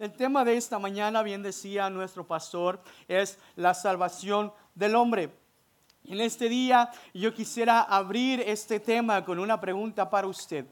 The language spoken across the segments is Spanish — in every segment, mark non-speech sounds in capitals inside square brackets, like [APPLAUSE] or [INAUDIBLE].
El tema de esta mañana, bien decía nuestro pastor, es la salvación del hombre. En este día yo quisiera abrir este tema con una pregunta para usted.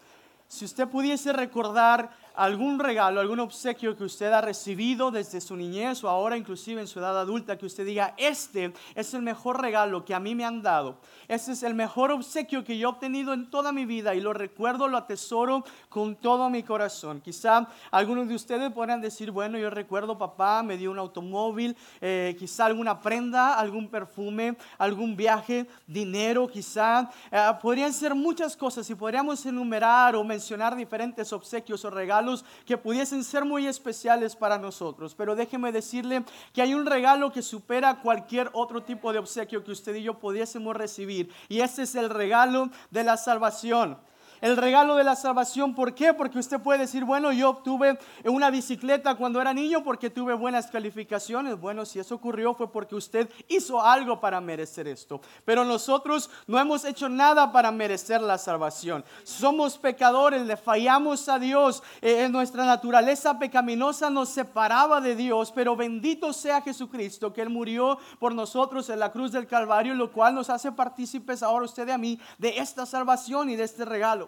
Si usted pudiese recordar algún regalo, algún obsequio que usted ha recibido desde su niñez o ahora inclusive en su edad adulta, que usted diga, este es el mejor regalo que a mí me han dado, este es el mejor obsequio que yo he obtenido en toda mi vida y lo recuerdo, lo atesoro con todo mi corazón. Quizá algunos de ustedes podrán decir, bueno, yo recuerdo papá me dio un automóvil, eh, quizá alguna prenda, algún perfume, algún viaje, dinero, quizá. Eh, podrían ser muchas cosas y podríamos enumerar o mencionar diferentes obsequios o regalos que pudiesen ser muy especiales para nosotros. Pero déjeme decirle que hay un regalo que supera cualquier otro tipo de obsequio que usted y yo pudiésemos recibir. Y ese es el regalo de la salvación el regalo de la salvación. ¿Por qué? Porque usted puede decir, bueno, yo obtuve una bicicleta cuando era niño porque tuve buenas calificaciones. Bueno, si eso ocurrió fue porque usted hizo algo para merecer esto. Pero nosotros no hemos hecho nada para merecer la salvación. Somos pecadores, le fallamos a Dios. Eh, en nuestra naturaleza pecaminosa nos separaba de Dios, pero bendito sea Jesucristo que Él murió por nosotros en la cruz del Calvario, lo cual nos hace partícipes ahora usted y a mí de esta salvación y de este regalo.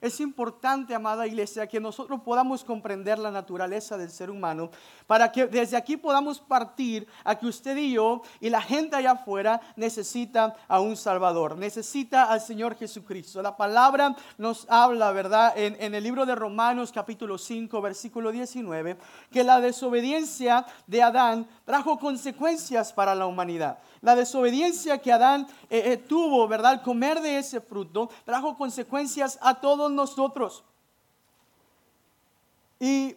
Es importante, amada iglesia, que nosotros podamos comprender la naturaleza del ser humano para que desde aquí podamos partir a que usted y yo y la gente allá afuera necesita a un Salvador, necesita al Señor Jesucristo. La palabra nos habla, ¿verdad? En, el libro de Romanos capítulo 5, versículo 19, que la desobediencia de Adán trajo consecuencias para la humanidad. La desobediencia que Adán eh, eh, tuvo, ¿verdad? Al comer de ese fruto, trajo consecuencias a todos nosotros. Y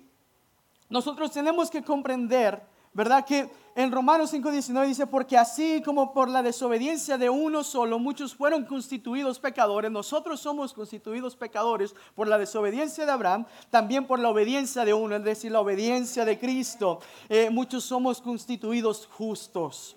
nosotros tenemos que comprender, ¿verdad? Que en Romanos 5:19 dice, porque así como por la desobediencia de uno solo muchos fueron constituidos pecadores, nosotros somos constituidos pecadores por la desobediencia de Abraham, también por la obediencia de uno, es decir, la obediencia de Cristo. Eh, muchos somos constituidos justos.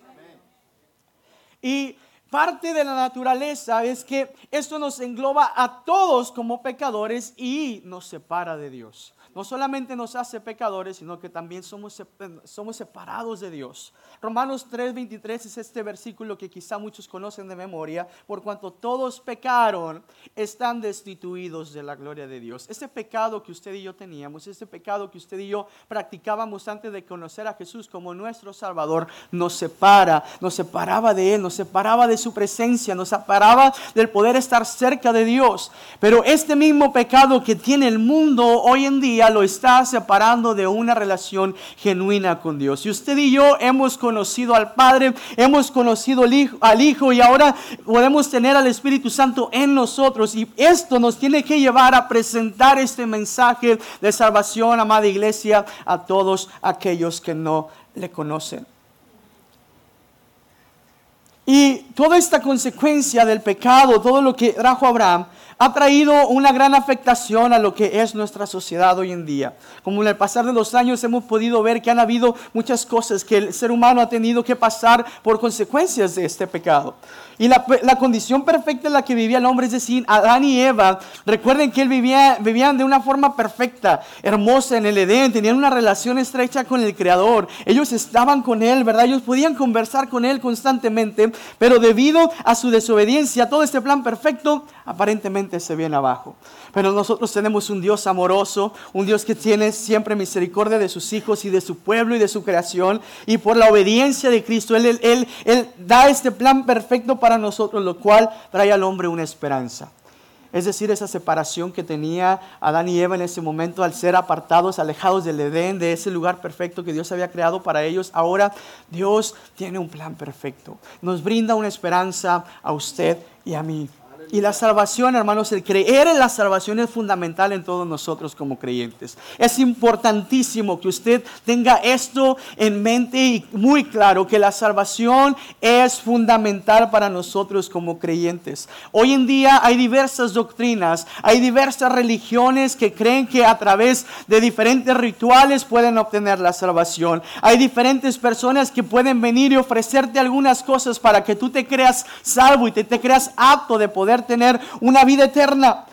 Y parte de la naturaleza es que esto nos engloba a todos como pecadores y nos separa de Dios no solamente nos hace pecadores, sino que también somos, somos separados de Dios. Romanos 3:23 es este versículo que quizá muchos conocen de memoria, por cuanto todos pecaron, están destituidos de la gloria de Dios. Ese pecado que usted y yo teníamos, ese pecado que usted y yo practicábamos antes de conocer a Jesús como nuestro Salvador, nos separa, nos separaba de Él, nos separaba de su presencia, nos separaba del poder estar cerca de Dios. Pero este mismo pecado que tiene el mundo hoy en día, lo está separando de una relación genuina con Dios. Y usted y yo hemos conocido al Padre, hemos conocido al hijo, al hijo y ahora podemos tener al Espíritu Santo en nosotros. Y esto nos tiene que llevar a presentar este mensaje de salvación, amada iglesia, a todos aquellos que no le conocen. Y toda esta consecuencia del pecado, todo lo que trajo Abraham, ha traído una gran afectación a lo que es nuestra sociedad hoy en día. Como en el pasar de los años hemos podido ver que han habido muchas cosas que el ser humano ha tenido que pasar por consecuencias de este pecado. Y la, condición perfecta en la que vivía el hombre, es decir, Adán y Eva, recuerden que él vivía, vivían de una forma perfecta, hermosa en el Edén, tenían una relación estrecha con el Creador. Ellos estaban con él, ¿verdad? Ellos podían conversar con él constantemente, pero debido a su desobediencia, todo este plan perfecto aparentemente se viene abajo. Pero nosotros tenemos un Dios amoroso, un Dios que tiene siempre misericordia de sus hijos y de su pueblo y de su creación. Y por la obediencia de Cristo, Él, él, él, da este plan perfecto para nosotros, lo cual trae al hombre una esperanza. Es decir, esa separación que tenía Adán y Eva en ese momento al ser apartados, alejados del Edén, de ese lugar perfecto que Dios había creado para ellos. Ahora Dios tiene un plan perfecto. Nos brinda una esperanza a usted y a mí. Y la salvación, hermanos, el creer en la salvación es fundamental en todos nosotros como creyentes. Es importantísimo que usted tenga esto en mente y muy claro, que la salvación es fundamental para nosotros como creyentes. Hoy en día hay diversas doctrinas, hay diversas religiones que creen que a través de diferentes rituales pueden obtener la salvación. Hay diferentes personas que pueden venir y ofrecerte algunas cosas para que tú te creas salvo y te, te creas apto de poder tener una vida eterna.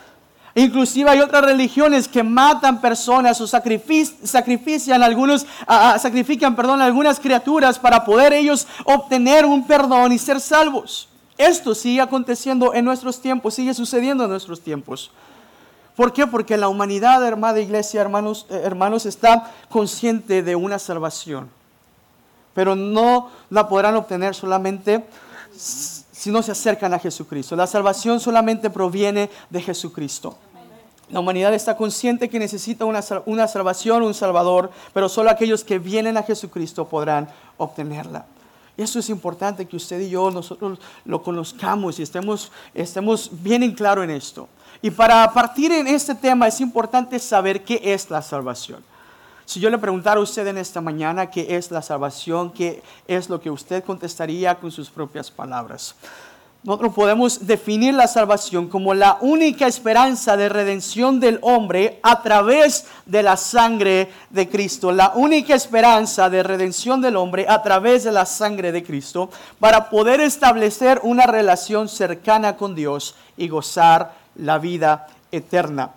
Inclusive hay otras religiones que matan personas o sacrifican algunos, sacrifican, perdón, algunas criaturas para poder ellos obtener un perdón y ser salvos. Esto sigue aconteciendo en nuestros tiempos, sigue sucediendo en nuestros tiempos. ¿Por qué? Porque la humanidad, hermana iglesia, hermanos, eh, hermanos, está consciente de una salvación. Pero no la podrán obtener solamente si no se acercan a Jesucristo. La salvación solamente proviene de Jesucristo. La humanidad está consciente que necesita una, una, salvación, un salvador, pero solo aquellos que vienen a Jesucristo podrán obtenerla. Eso es importante que usted y yo nosotros lo conozcamos y estemos, estemos bien en claro en esto. Y para partir en este tema es importante saber qué es la salvación. Si yo le preguntara a usted en esta mañana qué es la salvación, qué es lo que usted contestaría con sus propias palabras. Nosotros podemos definir la salvación como la única esperanza de redención del hombre a través de la sangre de Cristo. La única esperanza de redención del hombre a través de la sangre de Cristo para poder establecer una relación cercana con Dios y gozar la vida eterna.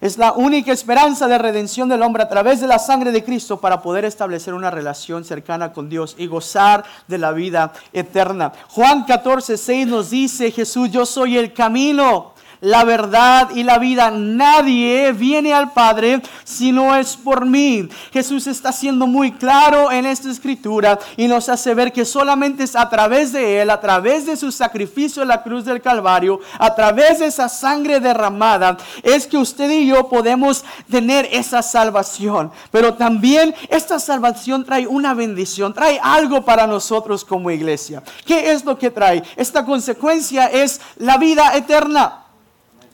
Es la única esperanza de redención del hombre a través de la sangre de Cristo para poder establecer una relación cercana con Dios y gozar de la vida eterna. Juan 14, 6 nos dice, Jesús, yo soy el camino la verdad y la vida. Nadie viene al Padre si no es por mí. Jesús está siendo muy claro en esta escritura y nos hace ver que solamente es a través de Él, a través de su sacrificio en la cruz del Calvario, a través de esa sangre derramada, es que usted y yo podemos tener esa salvación. Pero también esta salvación trae una bendición, trae algo para nosotros como iglesia. ¿Qué es lo que trae? Esta consecuencia es la vida eterna.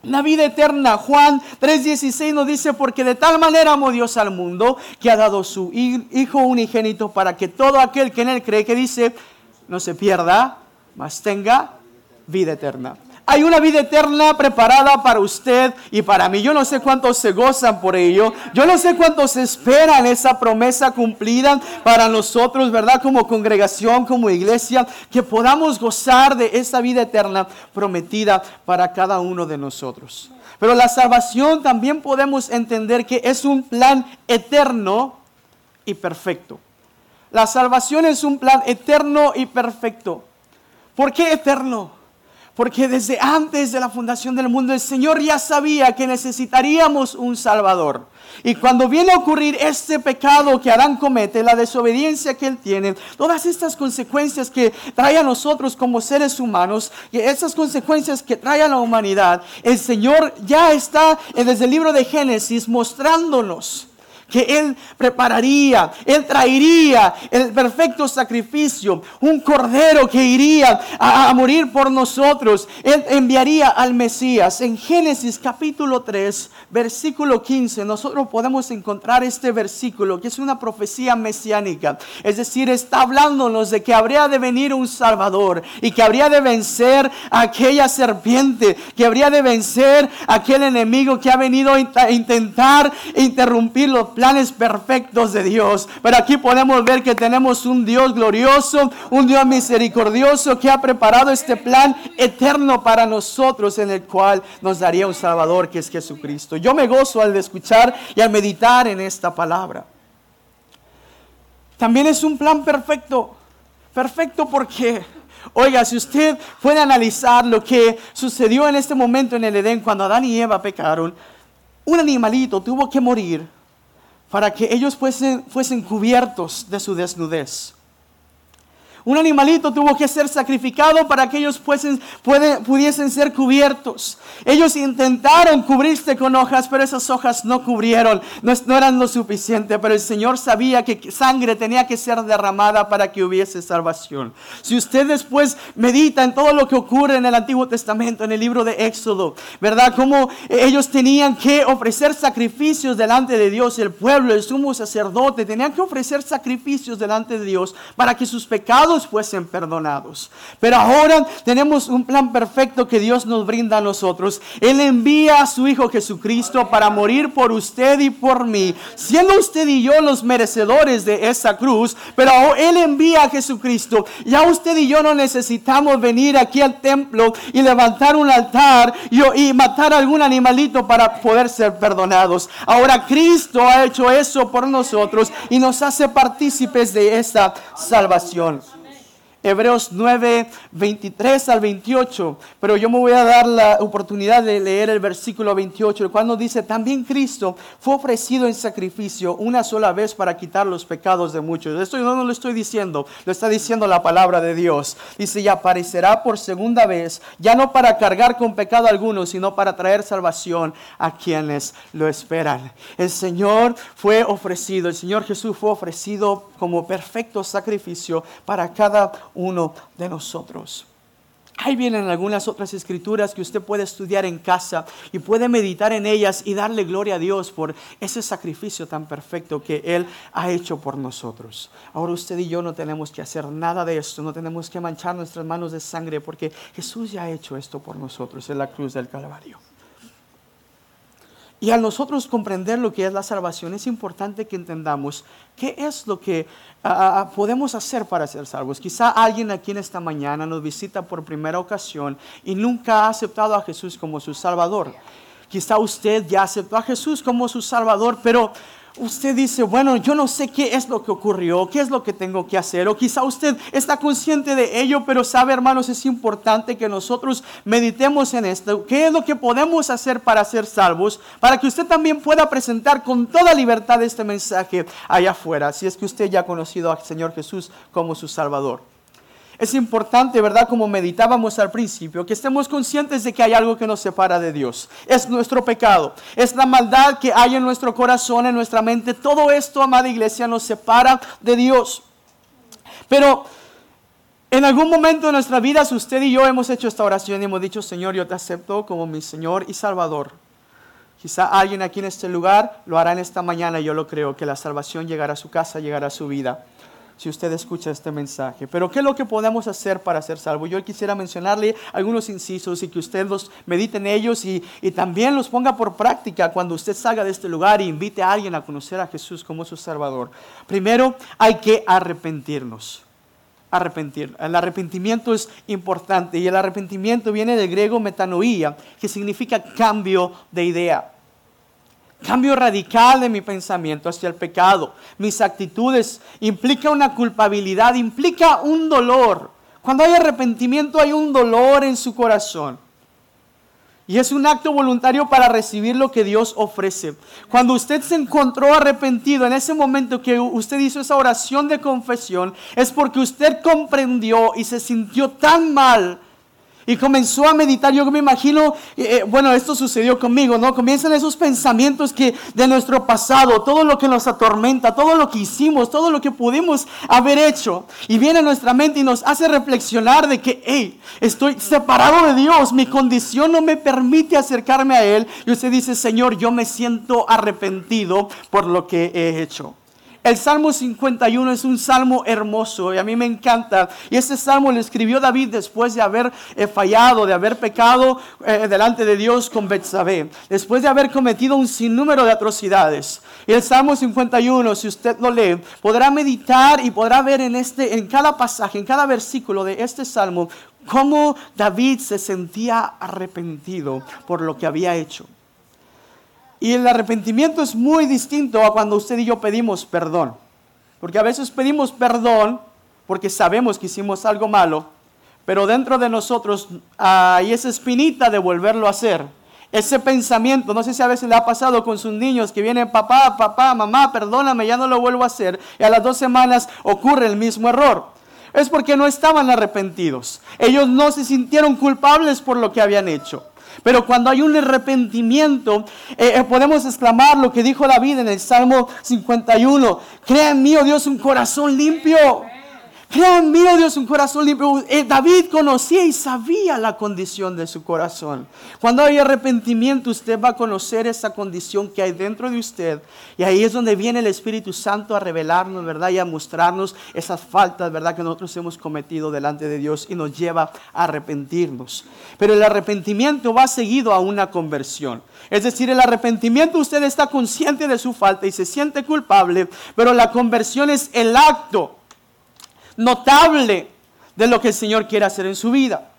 La vida eterna, Juan 3:16 nos dice, porque de tal manera amó Dios al mundo que ha dado su Hijo unigénito para que todo aquel que en él cree, que dice, no se pierda, mas tenga vida eterna. Hay una vida eterna preparada para usted y para mí. Yo no sé cuántos se gozan por ello. Yo no sé cuántos esperan esa promesa cumplida para nosotros, ¿verdad? Como congregación, como iglesia, que podamos gozar de esa vida eterna prometida para cada uno de nosotros. Pero la salvación también podemos entender que es un plan eterno y perfecto. La salvación es un plan eterno y perfecto. ¿Por qué eterno? Porque desde antes de la fundación del mundo el Señor ya sabía que necesitaríamos un Salvador. Y cuando viene a ocurrir este pecado que Adán comete, la desobediencia que él tiene, todas estas consecuencias que trae a nosotros como seres humanos, y esas consecuencias que trae a la humanidad, el Señor ya está desde el libro de Génesis mostrándonos que Él prepararía, Él traería el perfecto sacrificio, un cordero que iría a, morir por nosotros. Él enviaría al Mesías. En Génesis capítulo 3, versículo 15, nosotros podemos encontrar este versículo que es una profecía mesiánica. Es decir, está hablándonos de que habría de venir un Salvador y que habría de vencer a aquella serpiente, que habría de vencer a aquel enemigo que ha venido a intentar interrumpir los planes perfectos de Dios. Pero aquí podemos ver que tenemos un Dios glorioso, un Dios misericordioso que ha preparado este plan eterno para nosotros en el cual nos daría un Salvador que es Jesucristo. Yo me gozo al escuchar y al meditar en esta palabra. También es un plan perfecto. Perfecto porque, oiga, si usted puede analizar lo que sucedió en este momento en el Edén cuando Adán y Eva pecaron, un animalito tuvo que morir para que ellos fuesen, fuesen cubiertos de su desnudez. Un animalito tuvo que ser sacrificado para que ellos pudiesen ser cubiertos. Ellos intentaron cubrirse con hojas, pero esas hojas no cubrieron, no, no, eran lo suficiente. Pero el Señor sabía que sangre tenía que ser derramada para que hubiese salvación. Si usted después medita en todo lo que ocurre en el Antiguo Testamento, en el libro de Éxodo, ¿verdad? Cómo ellos tenían que ofrecer sacrificios delante de Dios, el pueblo, el sumo sacerdote, tenían que ofrecer sacrificios delante de Dios para que sus pecados fuesen perdonados. Pero ahora tenemos un plan perfecto que Dios nos brinda a nosotros. Él envía a su Hijo Jesucristo para morir por usted y por mí, siendo usted y yo los merecedores de esa cruz, pero Él envía a Jesucristo. Ya usted y yo no necesitamos venir aquí al templo y levantar un altar y, matar algún animalito para poder ser perdonados. Ahora Cristo ha hecho eso por nosotros y nos hace partícipes de esta salvación. Hebreos 9, 23 al 28. Pero yo me voy a dar la oportunidad de leer el versículo 28, cuando dice, también Cristo fue ofrecido en sacrificio una sola vez para quitar los pecados de muchos. Esto yo no lo estoy diciendo, lo está diciendo la palabra de Dios. Dice, y aparecerá por segunda vez, ya no para cargar con pecado alguno, sino para traer salvación a quienes lo esperan. El Señor fue ofrecido, el Señor Jesús fue ofrecido como perfecto sacrificio para cada uno de nosotros. Ahí vienen algunas otras escrituras que usted puede estudiar en casa y puede meditar en ellas y darle gloria a Dios por ese sacrificio tan perfecto que Él ha hecho por nosotros. Ahora usted y yo no tenemos que hacer nada de esto, no tenemos que manchar nuestras manos de sangre porque Jesús ya ha hecho esto por nosotros en la cruz del Calvario. Y al nosotros comprender lo que es la salvación, es importante que entendamos qué es lo que ah, ah, podemos hacer para ser salvos. Quizá alguien aquí en esta mañana nos visita por primera ocasión y nunca ha aceptado a Jesús como su Salvador. Quizá usted ya aceptó a Jesús como su Salvador, pero usted dice, bueno, yo no sé qué es lo que ocurrió, qué es lo que tengo que hacer, o quizá usted está consciente de ello, pero sabe, hermanos, es importante que nosotros meditemos en esto, qué es lo que podemos hacer para ser salvos, para que usted también pueda presentar con toda libertad este mensaje allá afuera, si es que usted ya ha conocido al Señor Jesús como su Salvador. Es importante, ¿verdad? Como meditábamos al principio, que estemos conscientes de que hay algo que nos separa de Dios. Es nuestro pecado, es la maldad que hay en nuestro corazón, en nuestra mente. Todo esto, amada iglesia, nos separa de Dios. Pero en algún momento de nuestra vida, usted y yo hemos hecho esta oración y hemos dicho, Señor, yo te acepto como mi Señor y Salvador. Quizá alguien aquí en este lugar lo hará en esta mañana, yo lo creo, que la salvación llegará a su casa, llegará a su vida si usted escucha este mensaje. Pero ¿qué es lo que podemos hacer para ser salvo? Yo quisiera mencionarle algunos incisos y que usted los medite en ellos y, y, también los ponga por práctica cuando usted salga de este lugar e invite a alguien a conocer a Jesús como su Salvador. Primero, hay que arrepentirnos. Arrepentir. El arrepentimiento es importante y el arrepentimiento viene del griego metanoía, que significa cambio de idea. Cambio radical de mi pensamiento hacia el pecado. Mis actitudes implica una culpabilidad, implica un dolor. Cuando hay arrepentimiento hay un dolor en su corazón. Y es un acto voluntario para recibir lo que Dios ofrece. Cuando usted se encontró arrepentido en ese momento que usted hizo esa oración de confesión, es porque usted comprendió y se sintió tan mal y comenzó a meditar. Yo me imagino, eh, eh, bueno, esto sucedió conmigo, ¿no? Comienzan esos pensamientos que de nuestro pasado, todo lo que nos atormenta, todo lo que hicimos, todo lo que pudimos haber hecho. Y viene a nuestra mente y nos hace reflexionar de que, hey, estoy separado de Dios, mi condición no me permite acercarme a Él. Y usted dice, Señor, yo me siento arrepentido por lo que he hecho. El Salmo 51 es un salmo hermoso y a mí me encanta. Y este salmo lo escribió David después de haber eh, fallado, de haber pecado eh, delante de Dios con Betsabé, después de haber cometido un sinnúmero de atrocidades. Y el Salmo 51, si usted lo lee, podrá meditar y podrá ver en este en cada pasaje, en cada versículo de este salmo cómo David se sentía arrepentido por lo que había hecho. Y el arrepentimiento es muy distinto a cuando usted y yo pedimos perdón. Porque a veces pedimos perdón porque sabemos que hicimos algo malo, pero dentro de nosotros hay esa espinita de volverlo a hacer. Ese pensamiento, no sé si a veces le ha pasado con sus niños que vienen, papá, papá, mamá, perdóname, ya no lo vuelvo a hacer. Y a las dos semanas ocurre el mismo error. Es porque no estaban arrepentidos. Ellos no se sintieron culpables por lo que habían hecho. Pero cuando hay un arrepentimiento, eh, eh, podemos exclamar lo que dijo David en el Salmo 51. Crea en mí, oh Dios, un corazón limpio. Crea en mí, oh Dios, un corazón limpio. Eh, David conocía y sabía la condición de su corazón. Cuando hay arrepentimiento, usted va a conocer esa condición que hay dentro de usted. Y ahí es donde viene el Espíritu Santo a revelarnos, ¿verdad? Y a mostrarnos esas faltas, ¿verdad? Que nosotros hemos cometido delante de Dios y nos lleva a arrepentirnos. Pero el arrepentimiento va seguido a una conversión. Es decir, el arrepentimiento usted está consciente de su falta y se siente culpable, pero la conversión es el acto notable de lo que el Señor quiere hacer en su vida.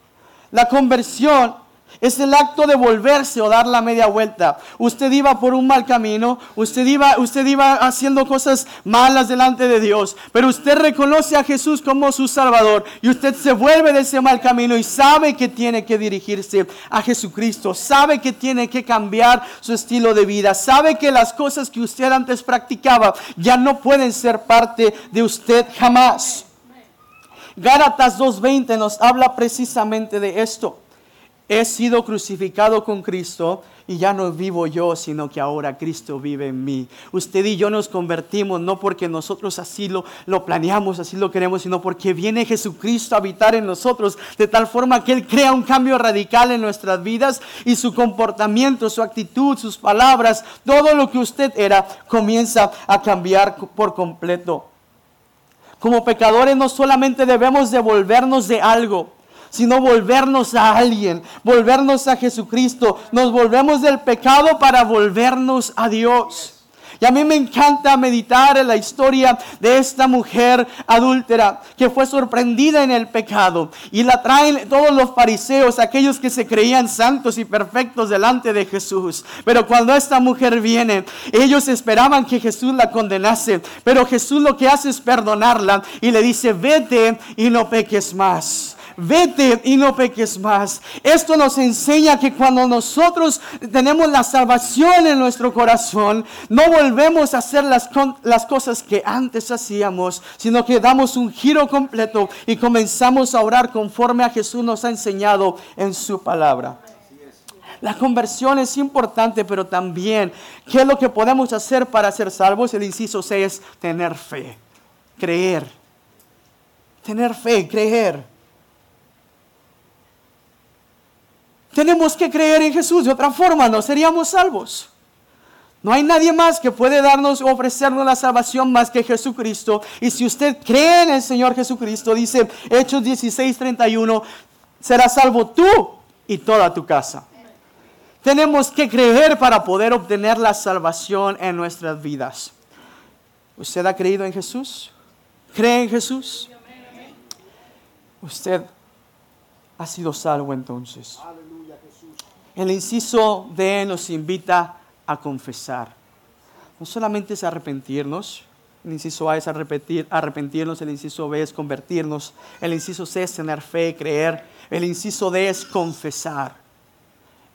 La conversión es el acto de volverse o dar la media vuelta. Usted iba por un mal camino, usted iba, usted iba haciendo cosas malas delante de Dios, pero usted reconoce a Jesús como su Salvador y usted se vuelve de ese mal camino y sabe que tiene que dirigirse a Jesucristo, sabe que tiene que cambiar su estilo de vida, sabe que las cosas que usted antes practicaba ya no pueden ser parte de usted jamás. Gálatas 2.20 nos habla precisamente de esto. He sido crucificado con Cristo y ya no vivo yo, sino que ahora Cristo vive en mí. Usted y yo nos convertimos no porque nosotros así lo, lo planeamos, así lo queremos, sino porque viene Jesucristo a habitar en nosotros, de tal forma que Él crea un cambio radical en nuestras vidas y su comportamiento, su actitud, sus palabras, todo lo que usted era, comienza a cambiar por completo. Como pecadores no solamente debemos devolvernos de algo, sino volvernos a alguien, volvernos a Jesucristo. Nos volvemos del pecado para volvernos a Dios. Y a mí me encanta meditar en la historia de esta mujer adúltera que fue sorprendida en el pecado. Y la traen todos los fariseos, aquellos que se creían santos y perfectos delante de Jesús. Pero cuando esta mujer viene, ellos esperaban que Jesús la condenase. Pero Jesús lo que hace es perdonarla y le dice, vete y no peques más vete y no peques más. Esto nos enseña que cuando nosotros tenemos la salvación en nuestro corazón, no volvemos a hacer las, cosas que antes hacíamos, sino que damos un giro completo y comenzamos a orar conforme a Jesús nos ha enseñado en su palabra. La conversión es importante, pero también, ¿qué es lo que podemos hacer para ser salvos? El inciso C es tener fe, creer. Tener fe, creer. Tenemos que creer en Jesús, de otra forma no seríamos salvos. No hay nadie más que puede darnos o ofrecernos la salvación más que Jesucristo. Y si usted cree en el Señor Jesucristo, dice Hechos 16, 31, serás salvo tú y toda tu casa. Tenemos que creer para poder obtener la salvación en nuestras vidas. ¿Usted ha creído en Jesús? ¿Cree en Jesús? Usted ha sido salvo entonces. El inciso D nos invita a confesar. No solamente es arrepentirnos, el inciso A es arrepentir, arrepentirnos, el inciso B es convertirnos, el inciso C es tener fe, creer, el inciso D es confesar.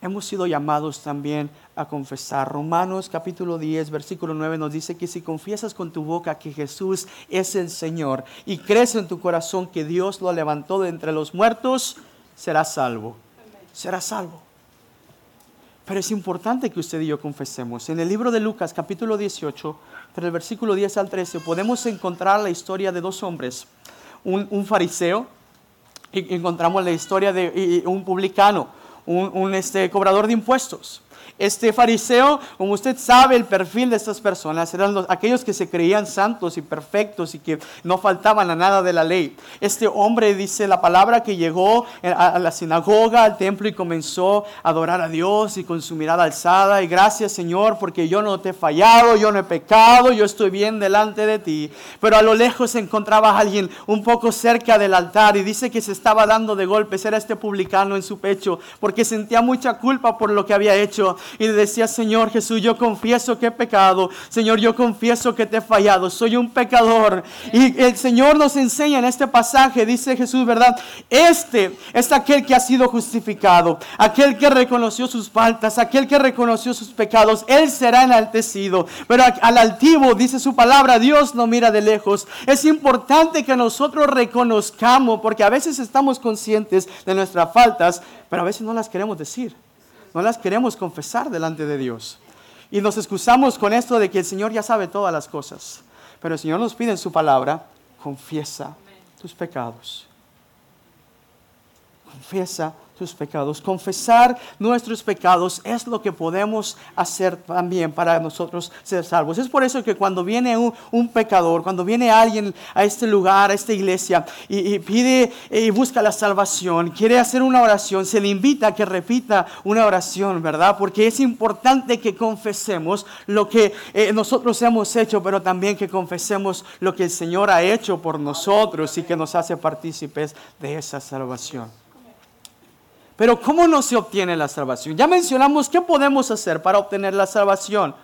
Hemos sido llamados también a confesar. Romanos capítulo 10, versículo 9 nos dice que si confiesas con tu boca que Jesús es el Señor y crees en tu corazón que Dios lo levantó de entre los muertos, serás salvo. Serás salvo. Pero es importante que usted y yo confesemos. En el libro de Lucas, capítulo 18, del versículo 10 al 13, podemos encontrar la historia de dos hombres. Un, fariseo, y encontramos la historia de un publicano, un, este, cobrador de impuestos. Este fariseo, como usted sabe, el perfil de estas personas eran los, aquellos que se creían santos y perfectos y que no faltaban a nada de la ley. Este hombre dice la palabra que llegó a, la sinagoga, al templo y comenzó a adorar a Dios y con su mirada alzada y gracias Señor porque yo no te he fallado, yo no he pecado, yo estoy bien delante de ti. Pero a lo lejos se encontraba alguien un poco cerca del altar y dice que se estaba dando de golpes, era este publicano en su pecho porque sentía mucha culpa por lo que había hecho y le decía, Señor Jesús, yo confieso que he pecado. Señor, yo confieso que te he fallado. Soy un pecador. Y el Señor nos enseña en este pasaje, dice Jesús, ¿verdad? Este es aquel que ha sido justificado, aquel que reconoció sus faltas, aquel que reconoció sus pecados. Él será enaltecido. Pero al altivo, dice su palabra, Dios no mira de lejos. Es importante que nosotros reconozcamos, porque a veces estamos conscientes de nuestras faltas, pero a veces no las queremos decir no las queremos confesar delante de Dios. Y nos excusamos con esto de que el Señor ya sabe todas las cosas. Pero el Señor nos pide en su palabra, confiesa tus pecados. Confiesa tus pecados. Confesar nuestros pecados es lo que podemos hacer también para nosotros ser salvos. Es por eso que cuando viene un, pecador, cuando viene alguien a este lugar, a esta iglesia, y, pide y busca la salvación, quiere hacer una oración, se le invita a que repita una oración, ¿verdad? Porque es importante que confesemos lo que eh, nosotros hemos hecho, pero también que confesemos lo que el Señor ha hecho por nosotros y que nos hace partícipes de esa salvación. Pero ¿cómo no se obtiene la salvación? Ya mencionamos qué podemos hacer para obtener la salvación.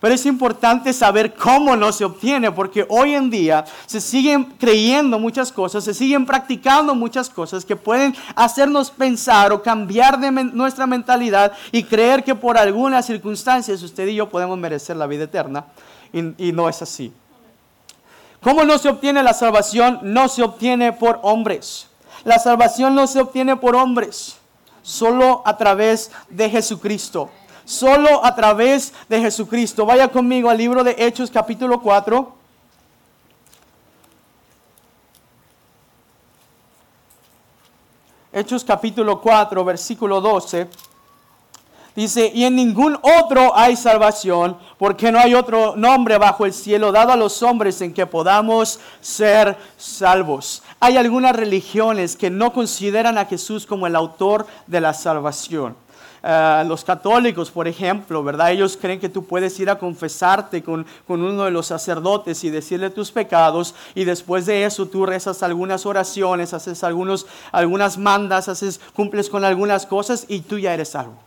Pero es importante saber cómo no se obtiene, porque hoy en día se siguen creyendo muchas cosas, se siguen practicando muchas cosas que pueden hacernos pensar o cambiar de nuestra mentalidad y creer que por algunas circunstancias usted y yo podemos merecer la vida eterna. Y, y no es así. ¿Cómo no se obtiene la salvación? No se obtiene por hombres. La salvación no se obtiene por hombres solo a través de Jesucristo. Solo a través de Jesucristo. Vaya conmigo al libro de Hechos capítulo 4. Hechos capítulo 4, versículo 12. Dice, y en ningún otro hay salvación, porque no hay otro nombre bajo el cielo dado a los hombres en que podamos ser salvos. Hay algunas religiones que no consideran a Jesús como el autor de la salvación. Eh, los católicos, por ejemplo, ¿verdad? Ellos creen que tú puedes ir a confesarte con, con, uno de los sacerdotes y decirle tus pecados y después de eso tú rezas algunas oraciones, haces algunos, algunas mandas, haces, cumples con algunas cosas y tú ya eres salvo.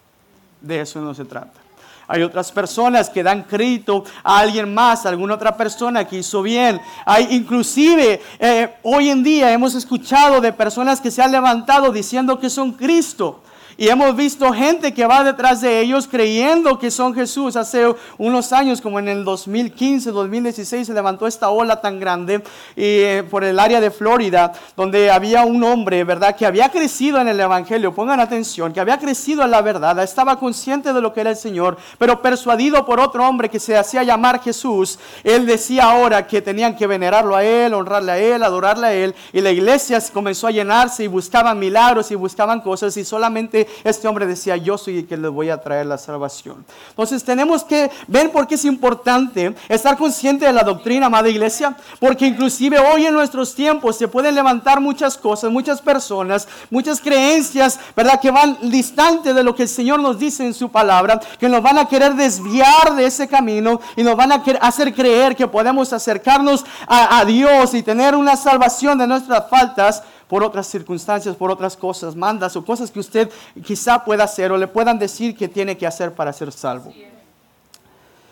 De eso no se trata. Hay otras personas que dan crédito a alguien más, a alguna otra persona que hizo bien. Hay inclusive eh, hoy en día hemos escuchado de personas que se han levantado diciendo que son Cristo. Y hemos visto gente que va detrás de ellos creyendo que son Jesús. Hace unos años, como en el 2015, 2016, se levantó esta ola tan grande eh, por el área de Florida, donde había un hombre, ¿verdad?, que había crecido en el Evangelio. Pongan atención, que había crecido en la verdad, estaba consciente de lo que era el Señor, pero persuadido por otro hombre que se hacía llamar Jesús. Él decía ahora que tenían que venerarlo a Él, honrarle a Él, adorarle a Él. Y la iglesia comenzó a llenarse y buscaban milagros y buscaban cosas y solamente este hombre decía, yo soy el que les voy a traer la salvación. Entonces tenemos que ver por qué es importante estar consciente de la doctrina, amada iglesia, porque inclusive hoy en nuestros tiempos se pueden levantar muchas cosas, muchas personas, muchas creencias, ¿verdad? Que van distantes de lo que el Señor nos dice en su palabra, que nos van a querer desviar de ese camino y nos van a hacer creer que podemos acercarnos a Dios y tener una salvación de nuestras faltas por otras circunstancias, por otras cosas, mandas o cosas que usted quizá pueda hacer o le puedan decir que tiene que hacer para ser salvo.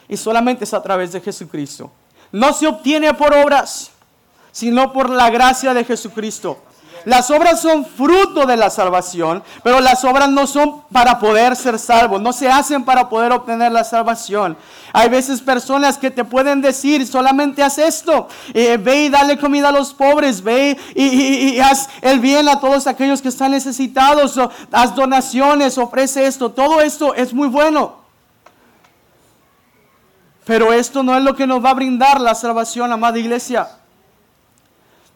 Y solamente es a través de Jesucristo. No se obtiene por obras, sino por la gracia de Jesucristo. Las obras son fruto de la salvación, pero las obras no son para poder ser salvos, no se hacen para poder obtener la salvación. Hay veces personas que te pueden decir, solamente haz esto, eh, ve y dale comida a los pobres, ve y, haz el bien a todos aquellos que están necesitados, haz donaciones, ofrece esto, todo esto es muy bueno. Pero esto no es lo que nos va a brindar la salvación, amada iglesia.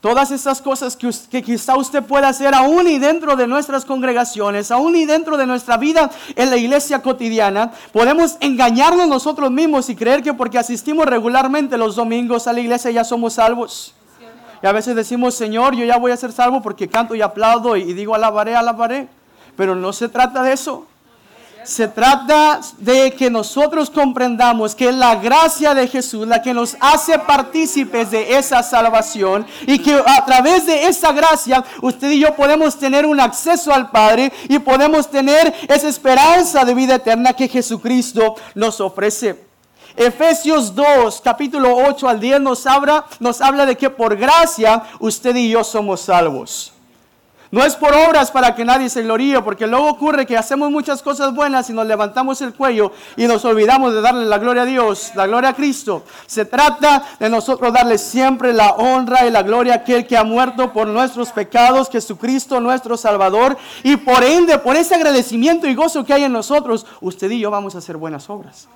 Todas estas cosas que, quizá usted pueda hacer aún y dentro de nuestras congregaciones, aún y dentro de nuestra vida en la iglesia cotidiana, podemos engañarnos nosotros mismos y creer que porque asistimos regularmente los domingos a la iglesia ya somos salvos. Y a veces decimos, Señor, yo ya voy a ser salvo porque canto y aplaudo y digo alabaré, alabaré. Pero no se trata de eso. Se trata de que nosotros comprendamos que la gracia de Jesús la que nos hace partícipes de esa salvación y que a través de esa gracia usted y yo podemos tener un acceso al Padre y podemos tener esa esperanza de vida eterna que Jesucristo nos ofrece. Efesios 2, capítulo 8 al 10 nos habla, nos habla de que por gracia usted y yo somos salvos. No es por obras para que nadie se gloríe, porque luego ocurre que hacemos muchas cosas buenas y nos levantamos el cuello y nos olvidamos de darle la gloria a Dios, la gloria a Cristo. Se trata de nosotros darle siempre la honra y la gloria a aquel que ha muerto por nuestros pecados, Jesucristo nuestro Salvador. Y por ende, por ese agradecimiento y gozo que hay en nosotros, usted y yo vamos a hacer buenas obras.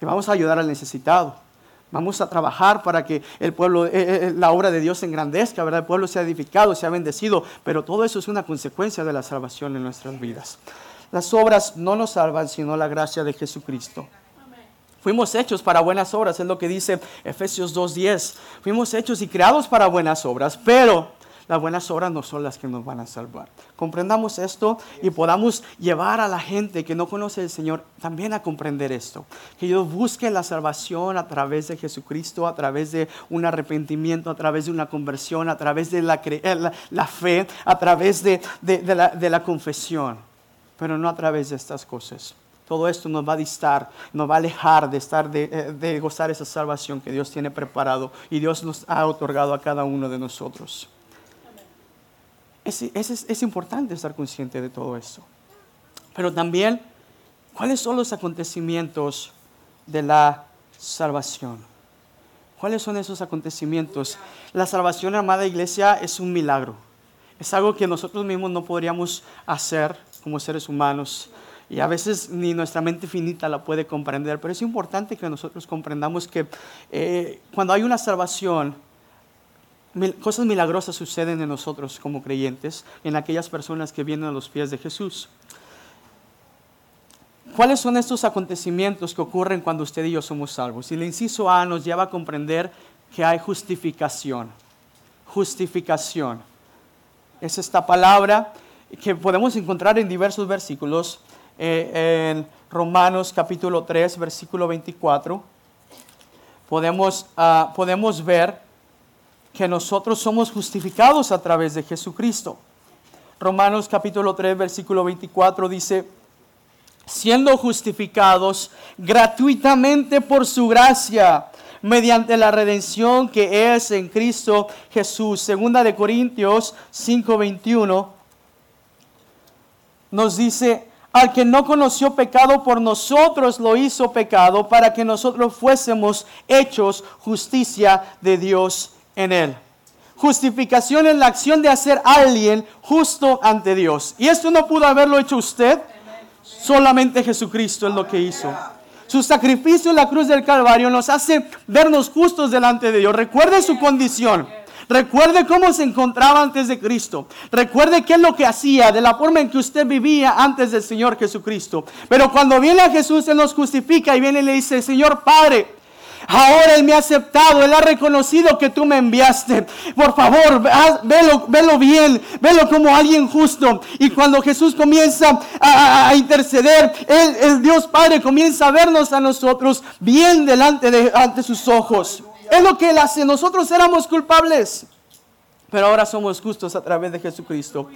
Y vamos a ayudar al necesitado Vamos a trabajar para que el pueblo, eh, eh, la obra de Dios se engrandezca, ¿verdad? El pueblo sea edificado, sea bendecido, pero todo eso es una consecuencia de la salvación en nuestras vidas. Las obras no nos salvan, sino la gracia de Jesucristo. Fuimos hechos para buenas obras, es lo que dice Efesios 2.10. Fuimos hechos y creados para buenas obras, pero las buenas obras no son las que nos van a salvar. Comprendamos esto y podamos llevar a la gente que no conoce al Señor también a comprender esto. Que ellos busquen la salvación a través de Jesucristo, a través de un arrepentimiento, a través de una conversión, a través de la, eh, fe, a través de, la, de la confesión, pero no a través de estas cosas. Todo esto nos va a distar, nos va a alejar de, estar de, eh, de, gozar esa salvación que Dios tiene preparado y Dios nos ha otorgado a cada uno de nosotros. Es, es, es importante estar consciente de todo eso. Pero también, ¿cuáles son los acontecimientos de la salvación? ¿Cuáles son esos acontecimientos? La salvación, amada iglesia, es un milagro. Es algo que nosotros mismos no podríamos hacer como seres humanos. Y a veces ni nuestra mente finita la puede comprender. Pero es importante que nosotros comprendamos que eh, cuando hay una salvación, cosas milagrosas suceden en nosotros como creyentes, en aquellas personas que vienen a los pies de Jesús. ¿Cuáles son estos acontecimientos que ocurren cuando usted y yo somos salvos? Y el inciso A nos lleva a comprender que hay justificación. Justificación. Es esta palabra que podemos encontrar en diversos versículos. Eh, en Romanos capítulo 3, versículo 24, podemos, uh, podemos ver que nosotros somos justificados a través de Jesucristo. Romanos capítulo 3, versículo 24 dice, siendo justificados gratuitamente por su gracia, mediante la redención que es en Cristo Jesús. Segunda de Corintios 5:21 nos dice, al que no conoció pecado por nosotros lo hizo pecado para que nosotros fuésemos hechos justicia de Dios en él. Justificación es la acción de hacer a alguien justo ante Dios. Y esto no pudo haberlo hecho usted, solamente Jesucristo es lo que hizo. Su sacrificio en la cruz del Calvario nos hace vernos justos delante de Dios. Recuerde su condición. Recuerde cómo se encontraba antes de Cristo. Recuerde qué es lo que hacía, de la forma en que usted vivía antes del Señor Jesucristo. Pero cuando viene a Jesús, Él nos justifica y viene y le dice, Señor Padre, Ahora Él me ha aceptado, Él ha reconocido que tú me enviaste. Por favor, velo, velo bien, velo como alguien justo. Y cuando Jesús comienza a, interceder, el Dios Padre comienza a vernos a nosotros bien delante de ante sus ojos. Es lo que Él hace. Nosotros éramos culpables, pero ahora somos justos a través de Jesucristo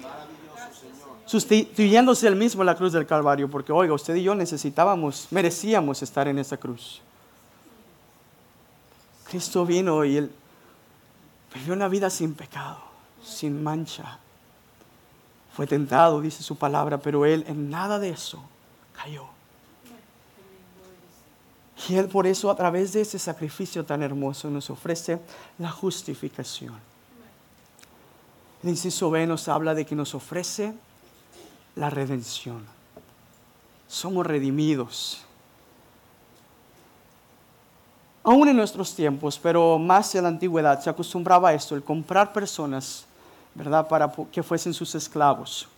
sustituyéndose el mismo en la cruz del Calvario, porque oiga, usted y yo necesitábamos, merecíamos estar en esa cruz. Cristo vino y él vivió una vida sin pecado, sin mancha. Fue tentado, dice su palabra, pero él en nada de eso cayó. Y Él por eso a través de ese sacrificio tan hermoso nos ofrece la justificación. El inciso B nos habla de que nos ofrece la redención. Somos redimidos aún en nuestros tiempos, pero más en la antigüedad, se acostumbraba a esto, el comprar personas, ¿verdad?, para que fuesen sus esclavos.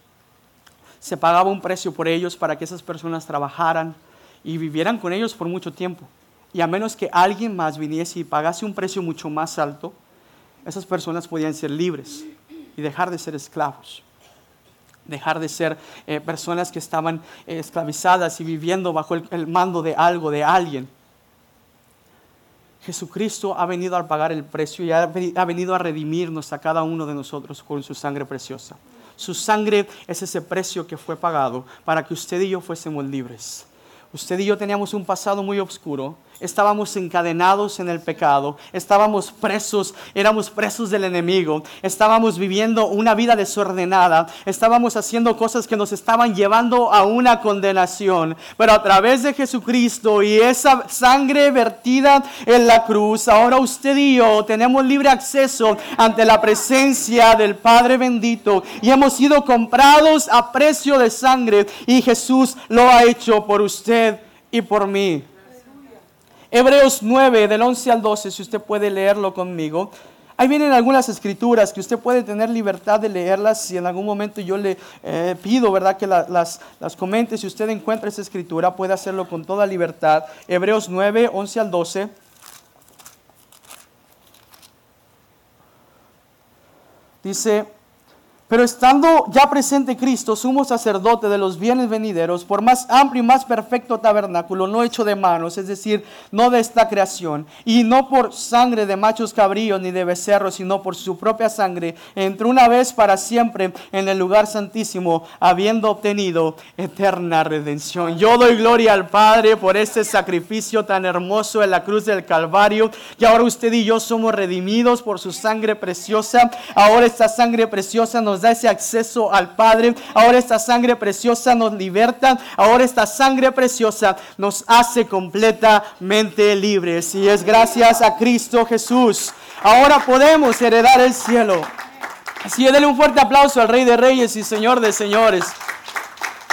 Se pagaba un precio por ellos para que esas personas trabajaran y vivieran con ellos por mucho tiempo. Y a menos que alguien más viniese y pagase un precio mucho más alto, esas personas podían ser libres y dejar de ser esclavos dejar de ser eh, personas que estaban eh, esclavizadas y viviendo bajo el, mando de algo, de alguien. Jesucristo ha venido a pagar el precio y ha venido a redimirnos a cada uno de nosotros con su sangre preciosa. Su sangre es ese precio que fue pagado para que usted y yo fuésemos libres. Usted y yo teníamos un pasado muy oscuro, Estábamos encadenados en el pecado, estábamos presos, éramos presos del enemigo, estábamos viviendo una vida desordenada, estábamos haciendo cosas que nos estaban llevando a una condenación. Pero a través de Jesucristo y esa sangre vertida en la cruz, ahora usted y yo tenemos libre acceso ante la presencia del Padre bendito y hemos sido comprados a precio de sangre y Jesús lo ha hecho por usted y por mí. Hebreos 9, del 11 al 12, si usted puede leerlo conmigo. Ahí vienen algunas escrituras que usted puede tener libertad de leerlas. Si en algún momento yo le eh, pido, ¿verdad?, que las, las comente. Si usted encuentra esa escritura, puede hacerlo con toda libertad. Hebreos 9, 11 al 12. Dice, pero estando ya presente Cristo, sumo sacerdote de los bienes venideros, por más amplio y más perfecto tabernáculo, no hecho de manos, es decir, no de esta creación, y no por sangre de machos cabríos ni de becerros, sino por su propia sangre, entró una vez para siempre en el lugar santísimo, habiendo obtenido eterna redención. Yo doy gloria al Padre por este sacrificio tan hermoso en la cruz del Calvario, y ahora usted y yo somos redimidos por su sangre preciosa. Ahora esta sangre preciosa nos da ese acceso al Padre. Ahora esta sangre preciosa nos liberta. Ahora esta sangre preciosa nos hace completamente libres. Y es gracias a Cristo Jesús. Ahora podemos heredar el cielo. Así que denle un fuerte aplauso al Rey de Reyes y Señor de Señores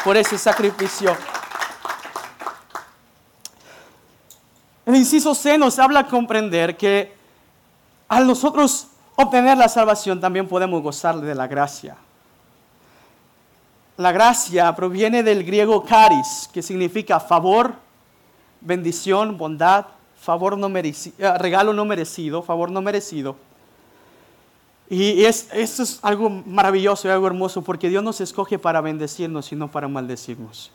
por ese sacrificio. El inciso C nos habla a comprender que al nosotros obtener la salvación, también podemos gozar de la gracia. La gracia proviene del griego charis, que significa favor, bendición, bondad, favor no merecido, eh, regalo no merecido, favor no merecido. Y es, esto es algo maravilloso y algo hermoso porque Dios nos escoge para bendecirnos y no para maldecirnos.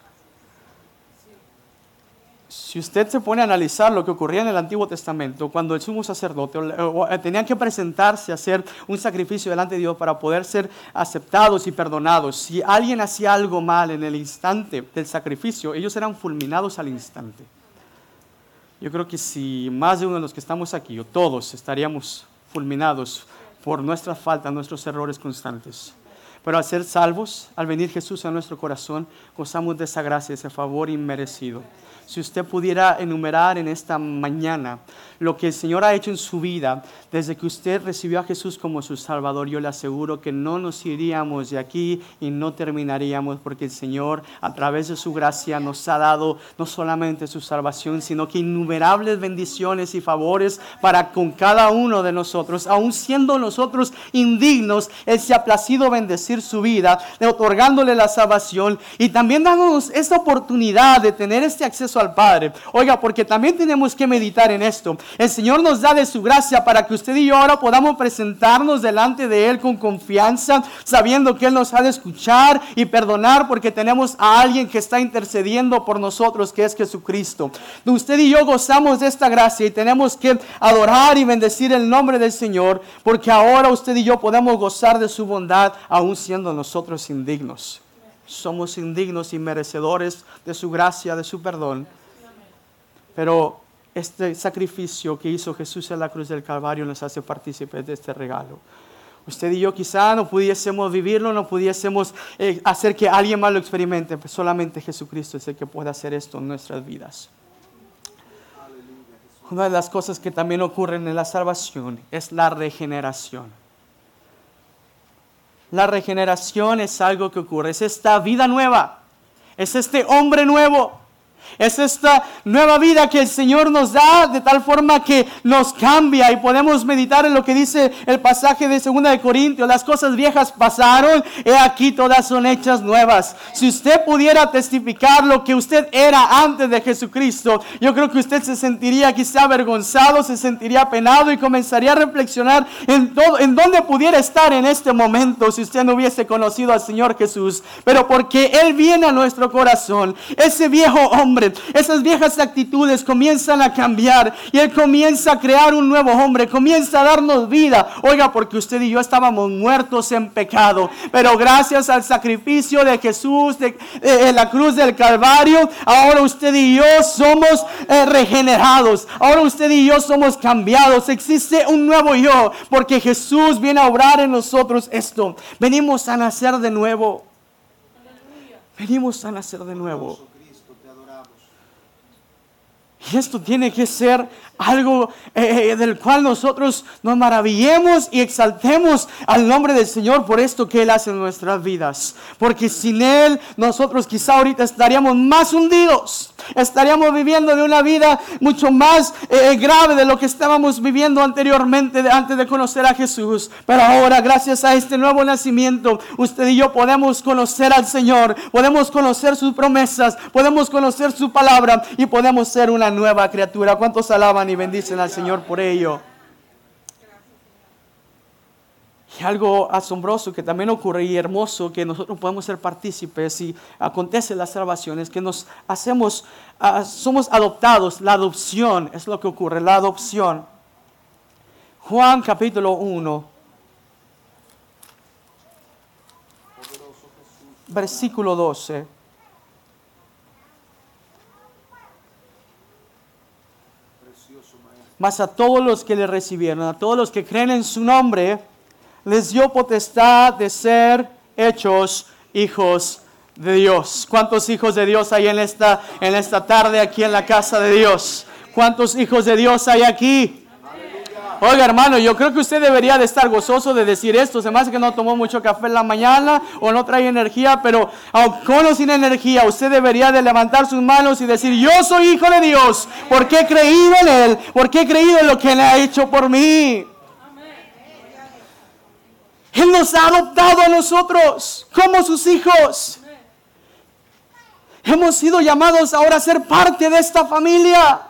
Si usted se pone a analizar lo que ocurría en el Antiguo Testamento, cuando el sumo sacerdote eh, tenían que presentarse a hacer un sacrificio delante de Dios para poder ser aceptados y perdonados, si alguien hacía algo mal en el instante del sacrificio, ellos eran fulminados al instante. Yo creo que si más de uno de los que estamos aquí, o todos, estaríamos fulminados por nuestras faltas, nuestros errores constantes. Pero al ser salvos, al venir Jesús a nuestro corazón, gozamos de esa gracia, ese favor inmerecido. Si usted pudiera enumerar en esta mañana lo que el Señor ha hecho en su vida desde que usted recibió a Jesús como su Salvador, yo le aseguro que no nos iríamos de aquí y no terminaríamos porque el Señor a través de su gracia nos ha dado no solamente su salvación, sino que innumerables bendiciones y favores para con cada uno de nosotros, aun siendo nosotros indignos, Él se ha placido bendecir su vida, otorgándole la salvación y también dándonos esta oportunidad de tener este acceso al Padre. Oiga, porque también tenemos que meditar en esto. El Señor nos da de su gracia para que usted y yo ahora podamos presentarnos delante de Él con confianza, sabiendo que Él nos ha de escuchar y perdonar porque tenemos a alguien que está intercediendo por nosotros, que es Jesucristo. Usted y yo gozamos de esta gracia y tenemos que adorar y bendecir el nombre del Señor, porque ahora usted y yo podemos gozar de su bondad, aún siendo nosotros indignos somos indignos y merecedores de su gracia, de su perdón. Pero este sacrificio que hizo Jesús en la cruz del Calvario nos hace partícipes de este regalo. Usted y yo quizá no pudiésemos vivirlo, no pudiésemos eh, hacer que alguien más lo experimente, pero solamente Jesucristo es el que puede hacer esto en nuestras vidas. Una de las cosas que también ocurren en la salvación es la regeneración. La regeneración es algo que ocurre, es esta vida nueva, es este hombre nuevo es esta nueva vida que el Señor nos da de tal forma que nos cambia y podemos meditar en lo que dice el pasaje de 2 de Corintios. Las cosas viejas pasaron, y aquí todas son hechas nuevas. Si usted pudiera testificar lo que usted era antes de Jesucristo, yo creo que usted se sentiría quizá avergonzado, se sentiría penado y comenzaría a reflexionar en todo, en dónde pudiera estar en este momento si usted no hubiese conocido al Señor Jesús. Pero porque Él viene a nuestro corazón, ese viejo hombre esas viejas actitudes comienzan a cambiar y Él comienza a crear un nuevo hombre, comienza a darnos vida. Oiga, porque usted y yo estábamos muertos en pecado, pero gracias al sacrificio de Jesús de, en la cruz del Calvario, ahora usted y yo somos eh, regenerados, ahora usted y yo somos cambiados. Existe un nuevo yo, porque Jesús viene a obrar en nosotros esto. Venimos a nacer de nuevo. Venimos a nacer de nuevo. Y esto tiene que ser algo eh, eh, del cual nosotros nos maravillemos y exaltemos al nombre del Señor por esto que Él hace en nuestras vidas. Porque sin Él nosotros quizá ahorita estaríamos más hundidos, estaríamos viviendo de una vida mucho más eh, grave de lo que estábamos viviendo anteriormente, antes de conocer a Jesús. Pero ahora, gracias a este nuevo nacimiento, usted y yo podemos conocer al Señor, podemos conocer sus promesas, podemos conocer su palabra y podemos ser una nueva criatura. ¿Cuántos alaban? y bendicen al Señor por ello. Y algo asombroso que también ocurre y hermoso que nosotros podemos ser partícipes y acontece las salvaciones, que nos hacemos, ah, somos adoptados, la adopción es lo que ocurre, la adopción. Juan capítulo 1, versículo 12. Mas a todos los que le recibieron, a todos los que creen en su nombre, les dio potestad de ser hechos hijos de Dios. ¿Cuántos hijos de Dios hay en esta, en esta tarde aquí en la casa de Dios? ¿Cuántos hijos de Dios hay aquí? Oiga, hermano, yo creo que usted debería de estar gozoso de decir esto. Se me hace que no tomó mucho café en la mañana o no trae energía, pero con o sin energía, usted debería de levantar sus manos y decir, yo soy hijo de Dios, porque he creído en Él, porque he creído en lo que Él ha hecho por mí. Él nos ha adoptado a nosotros como sus hijos. Hemos sido llamados ahora a ser parte de esta familia.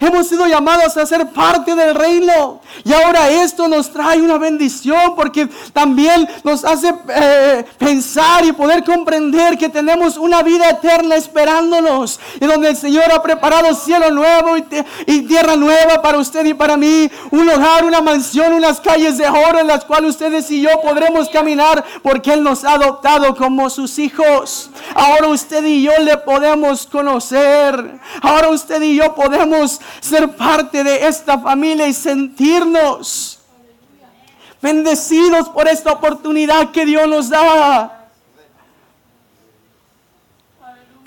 Hemos sido llamados a ser parte del reino. Y ahora esto nos trae una bendición porque también nos hace eh, pensar y poder comprender que tenemos una vida eterna esperándonos. Y donde el Señor ha preparado cielo nuevo y, y tierra nueva para usted y para mí. Un hogar, una mansión, unas calles de oro en las cuales ustedes y yo podremos caminar porque Él nos ha adoptado como sus hijos. Ahora usted y yo le podemos conocer. Ahora usted y yo podemos ser parte de esta familia y sentirnos bendecidos por esta oportunidad que Dios nos da.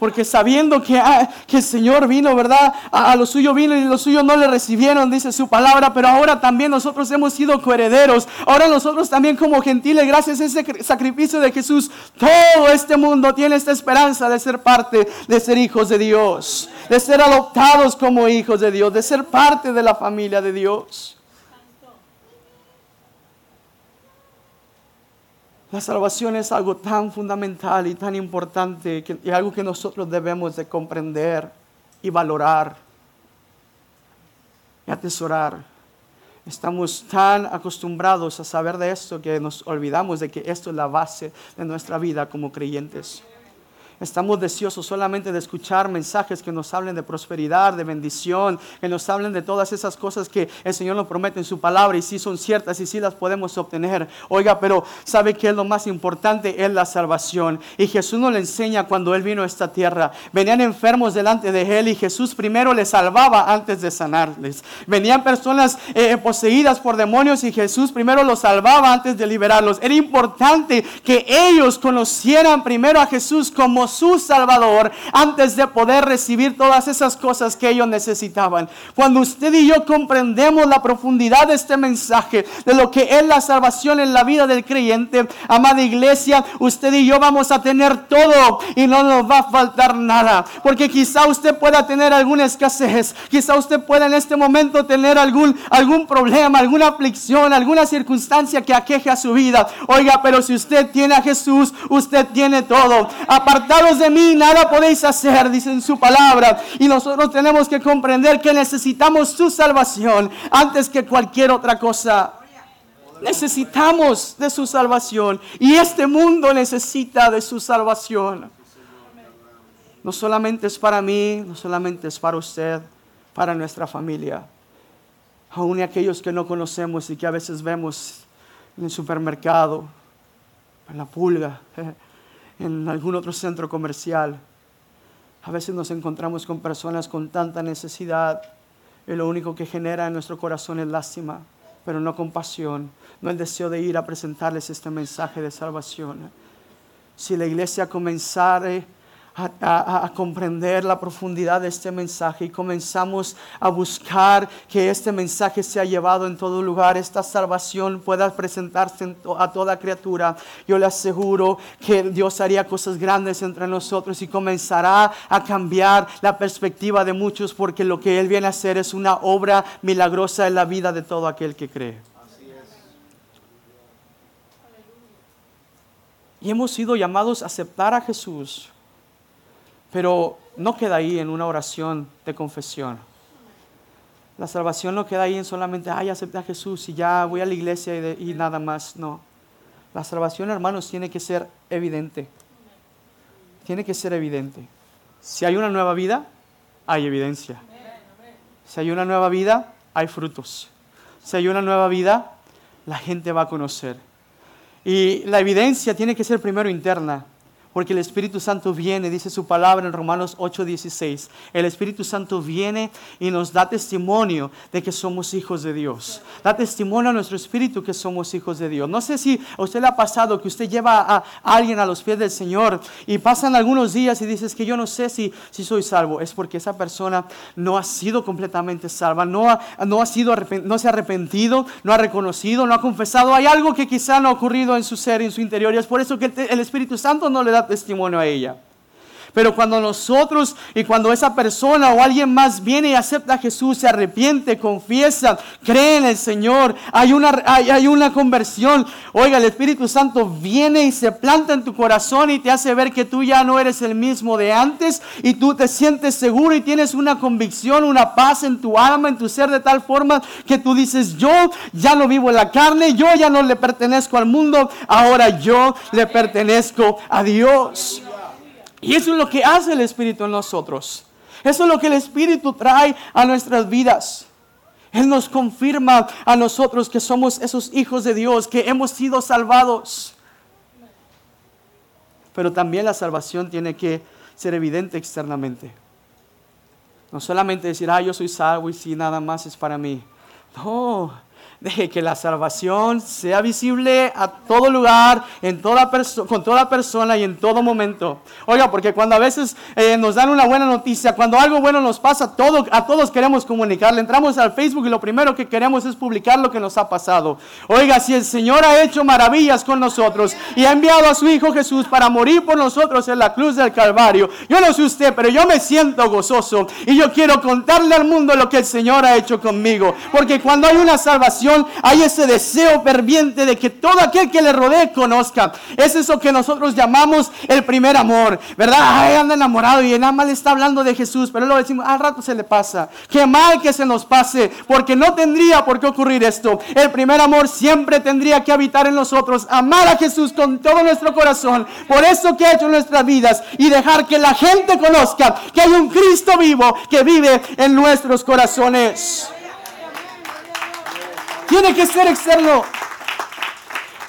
Porque sabiendo que, ah, que el Señor vino, ¿verdad? A, lo suyo vino y los suyos no le recibieron, dice su palabra. Pero ahora también nosotros hemos sido coherederos. Ahora nosotros también como gentiles, gracias a ese sacrificio de Jesús, todo este mundo tiene esta esperanza de ser parte, de ser hijos de Dios. De ser adoptados como hijos de Dios. De ser parte de la familia de Dios. La salvación es algo tan fundamental y tan importante y algo que nosotros debemos de comprender y valorar y atesorar. Estamos tan acostumbrados a saber de esto que nos olvidamos de que esto es la base de nuestra vida como creyentes. Estamos deseosos solamente de escuchar mensajes que nos hablen de prosperidad, de bendición, que nos hablen de todas esas cosas que el Señor nos promete en su palabra y si son ciertas y si las podemos obtener. Oiga, pero ¿sabe que es lo más importante? Es la salvación. Y Jesús nos le enseña cuando Él vino a esta tierra. Venían enfermos delante de Él y Jesús primero les salvaba antes de sanarles. Venían personas eh, poseídas por demonios y Jesús primero los salvaba antes de liberarlos. Era importante que ellos conocieran primero a Jesús como su Salvador antes de poder recibir todas esas cosas que ellos necesitaban. Cuando usted y yo comprendemos la profundidad de este mensaje, de lo que es la salvación en la vida del creyente, amada iglesia, usted y yo vamos a tener todo y no nos va a faltar nada. Porque quizá usted pueda tener alguna escasez, quizá usted pueda en este momento tener algún, algún problema, alguna aflicción, alguna circunstancia que aqueje a su vida. Oiga, pero si usted tiene a Jesús, usted tiene todo. Apartado de mí nada podéis hacer, dice en su palabra. Y nosotros tenemos que comprender que necesitamos su salvación antes que cualquier otra cosa. Necesitamos de su salvación y este mundo necesita de su salvación. No solamente es para mí, no solamente es para usted, para nuestra familia. Aún aquellos que no conocemos y que a veces vemos en el supermercado, en la pulga, [LAUGHS] en algún otro centro comercial. A veces nos encontramos con personas con tanta necesidad y lo único que genera en nuestro corazón es lástima, pero no compasión, no el deseo de ir a presentarles este mensaje de salvación. Si la iglesia comenzara a, comprender la profundidad de este mensaje. Y comenzamos a buscar que este mensaje sea llevado en todo lugar, esta salvación pueda presentarse a toda criatura, yo le aseguro que Dios haría cosas grandes entre nosotros y comenzará a cambiar la perspectiva de muchos porque lo que Él viene a hacer es una obra milagrosa en la vida de todo aquel que cree. Y hemos sido llamados a aceptar a Jesús pero no queda ahí en una oración de confesión. La salvación no queda ahí en solamente, ay, acepté a Jesús y ya voy a la iglesia y, nada más. No. La salvación, hermanos, tiene que ser evidente. Tiene que ser evidente. Si hay una nueva vida, hay evidencia. Si hay una nueva vida, hay frutos. Si hay una nueva vida, la gente va a conocer. Y la evidencia tiene que ser primero interna. Porque el Espíritu Santo viene, dice su palabra en Romanos 8:16. El Espíritu Santo viene y nos da testimonio de que somos hijos de Dios. Da testimonio a nuestro espíritu que somos hijos de Dios. No sé si a usted le ha pasado que usted lleva a alguien a los pies del Señor y pasan algunos días y dices que yo no sé si, si soy salvo. Es porque esa persona no ha sido completamente salva, no, ha, no, ha sido, no se ha arrepentido, no ha reconocido, no ha confesado. Hay algo que quizá no ha ocurrido en su ser, en su interior y es por eso que el Espíritu Santo no le da testimonio a ella. Pero cuando nosotros y cuando esa persona o alguien más viene y acepta a Jesús, se arrepiente, confiesa, cree en el Señor, hay una, hay, una conversión. Oiga, el Espíritu Santo viene y se planta en tu corazón y te hace ver que tú ya no eres el mismo de antes y tú te sientes seguro y tienes una convicción, una paz en tu alma, en tu ser de tal forma que tú dices, yo ya no vivo en la carne, yo ya no le pertenezco al mundo, ahora yo le pertenezco a Dios. Y eso es lo que hace el Espíritu en nosotros. Eso es lo que el Espíritu trae a nuestras vidas. Él nos confirma a nosotros que somos esos hijos de Dios, que hemos sido salvados. Pero también la salvación tiene que ser evidente externamente. No solamente decir, ah, yo soy salvo y si nada más es para mí. No, de que la salvación sea visible a todo lugar, en toda con toda persona y en todo momento. Oiga, porque cuando a veces eh, nos dan una buena noticia, cuando algo bueno nos pasa, todo, a todos queremos comunicarle. Entramos al Facebook y lo primero que queremos es publicar lo que nos ha pasado. Oiga, si el Señor ha hecho maravillas con nosotros y ha enviado a su Hijo Jesús para morir por nosotros en la cruz del Calvario, yo no sé usted, pero yo me siento gozoso y yo quiero contarle al mundo lo que el Señor ha hecho conmigo. Porque cuando hay una salvación, hay ese deseo ferviente de que todo aquel que le rodee conozca. Es eso que nosotros llamamos el primer amor, ¿verdad? Ay, anda enamorado y nada más le está hablando de Jesús, pero luego decimos, al rato se le pasa. Qué mal que se nos pase, porque no tendría por qué ocurrir esto. El primer amor siempre tendría que habitar en nosotros, amar a Jesús con todo nuestro corazón, por eso que ha hecho nuestras vidas y dejar que la gente conozca que hay un Cristo vivo que vive en nuestros corazones. Tiene que ser externo.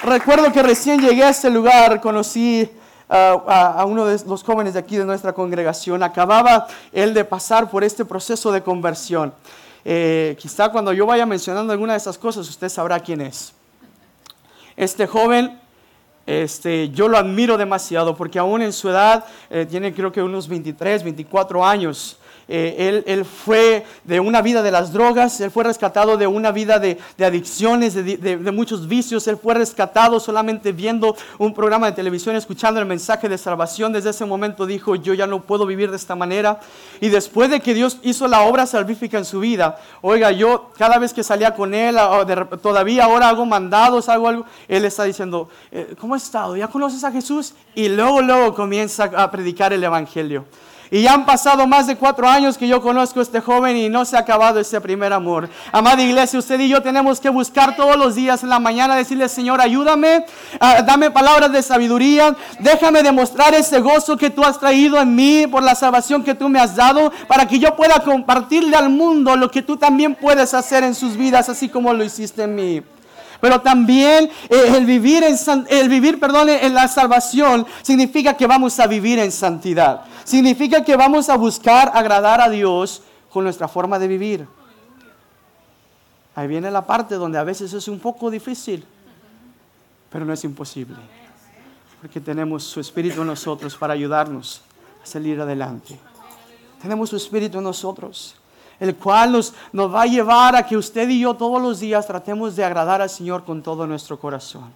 Recuerdo que recién llegué a este lugar, conocí a, uno de los jóvenes de aquí de nuestra congregación. Acababa él de pasar por este proceso de conversión. Eh, quizá cuando yo vaya mencionando alguna de esas cosas, usted sabrá quién es. Este joven, este, yo lo admiro demasiado porque aún en su edad, eh, tiene creo que unos 23, 24 años, eh, él, fue de una vida de las drogas, él fue rescatado de una vida de, adicciones, de, muchos vicios, él fue rescatado solamente viendo un programa de televisión, escuchando el mensaje de salvación. Desde ese momento dijo, yo ya no puedo vivir de esta manera. Y después de que Dios hizo la obra salvífica en su vida, oiga, yo cada vez que salía con él, todavía ahora hago mandados, hago algo, él está diciendo, eh, ¿cómo has estado? ¿Ya conoces a Jesús? Y luego, luego comienza a predicar el Evangelio. Y ya han pasado más de cuatro años que yo conozco a este joven y no se ha acabado ese primer amor. Amada iglesia, usted y yo tenemos que buscar todos los días en la mañana, decirle, Señor, ayúdame, ah, dame palabras de sabiduría, déjame demostrar ese gozo que tú has traído en mí por la salvación que tú me has dado, para que yo pueda compartirle al mundo lo que tú también puedes hacer en sus vidas, así como lo hiciste en mí pero también eh, el vivir, en, perdón, en la salvación significa que vamos a vivir en santidad. Significa que vamos a buscar agradar a Dios con nuestra forma de vivir. Ahí viene la parte donde a veces es un poco difícil, pero no es imposible. Porque tenemos su Espíritu en nosotros para ayudarnos, a salir adelante. Tenemos su Espíritu en nosotros, el cual nos, nos va a llevar a que usted y yo todos los días tratemos de agradar al Señor con todo nuestro corazón.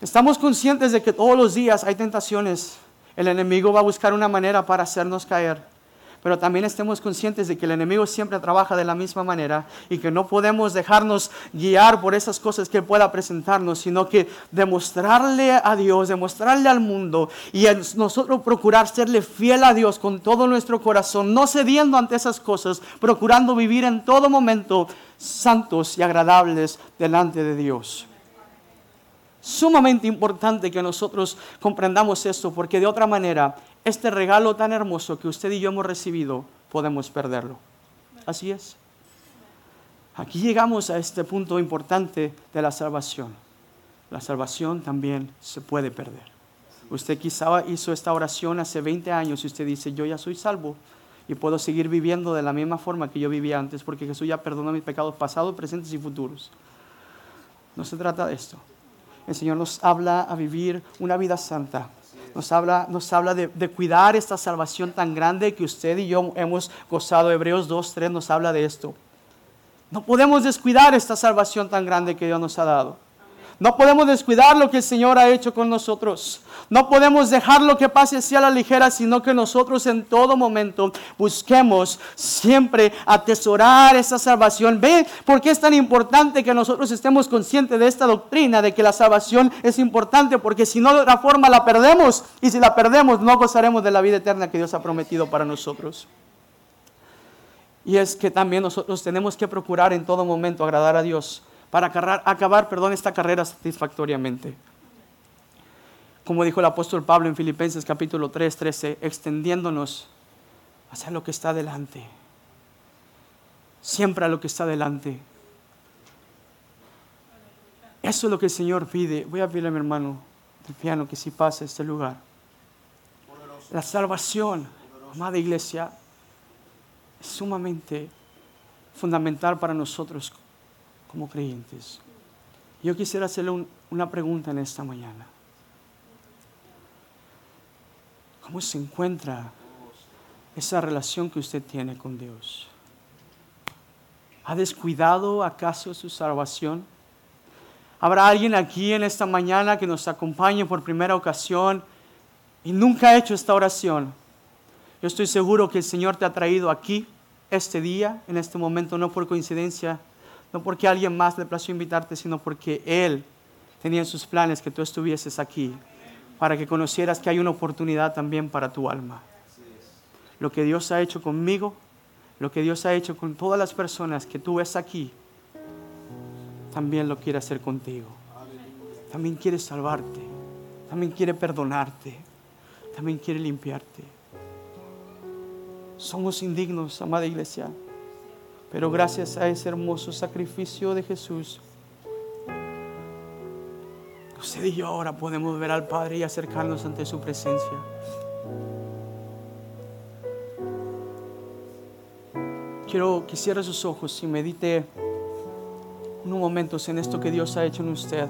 Estamos conscientes de que todos los días hay tentaciones. El enemigo va a buscar una manera para hacernos caer pero también estemos conscientes de que el enemigo siempre trabaja de la misma manera y que no podemos dejarnos guiar por esas cosas que pueda presentarnos, sino que demostrarle a Dios, demostrarle al mundo y nosotros procurar serle fiel a Dios con todo nuestro corazón, no cediendo ante esas cosas, procurando vivir en todo momento santos y agradables delante de Dios. Sumamente importante que nosotros comprendamos esto, porque de otra manera este regalo tan hermoso que usted y yo hemos recibido, podemos perderlo. Así es. Aquí llegamos a este punto importante de la salvación. La salvación también se puede perder. Usted quizá hizo esta oración hace 20 años y usted dice, yo ya soy salvo y puedo seguir viviendo de la misma forma que yo vivía antes porque Jesús ya perdonó mis pecados pasados, presentes y futuros. No se trata de esto. El Señor nos habla a vivir una vida santa, nos habla, nos habla de, cuidar esta salvación tan grande que usted y yo hemos gozado. Hebreos 2, 3 nos habla de esto. No podemos descuidar esta salvación tan grande que Dios nos ha dado. No podemos descuidar lo que el Señor ha hecho con nosotros. No podemos dejar lo que pase así a la ligera, sino que nosotros en todo momento busquemos siempre atesorar esa salvación. Ve por qué es tan importante que nosotros estemos conscientes de esta doctrina, de que la salvación es importante, porque si no de otra forma la perdemos y si la perdemos no gozaremos de la vida eterna que Dios ha prometido para nosotros. Y es que también nosotros tenemos que procurar en todo momento agradar a Dios para acabar, perdón, esta carrera satisfactoriamente. Como dijo el apóstol Pablo en Filipenses capítulo 3, 13, extendiéndonos hacia lo que está delante. Siempre a lo que está delante. Eso es lo que el Señor pide. Voy a pedirle a mi hermano del piano que si pase este lugar. La salvación, amada iglesia, es sumamente fundamental para nosotros como creyentes. Yo quisiera hacerle una pregunta en esta mañana. ¿Cómo se encuentra esa relación que usted tiene con Dios? ¿Ha descuidado acaso su salvación? ¿Habrá alguien aquí en esta mañana que nos acompañe por primera ocasión y nunca ha hecho esta oración? Yo estoy seguro que el Señor te ha traído aquí este día, en este momento, no por coincidencia, no porque alguien más le plació invitarte, sino porque Él tenía en sus planes que tú estuvieses aquí, para que conocieras que hay una oportunidad también para tu alma. Lo que Dios ha hecho conmigo, lo que Dios ha hecho con todas las personas que tú ves aquí, también lo quiere hacer contigo. También quiere salvarte, también quiere perdonarte, también quiere limpiarte. Somos indignos, amada iglesia. Pero gracias a ese hermoso sacrificio de Jesús, usted y yo ahora podemos ver al Padre y acercarnos ante su presencia. Quiero que cierre sus ojos y medite unos momentos en esto que Dios ha hecho en usted.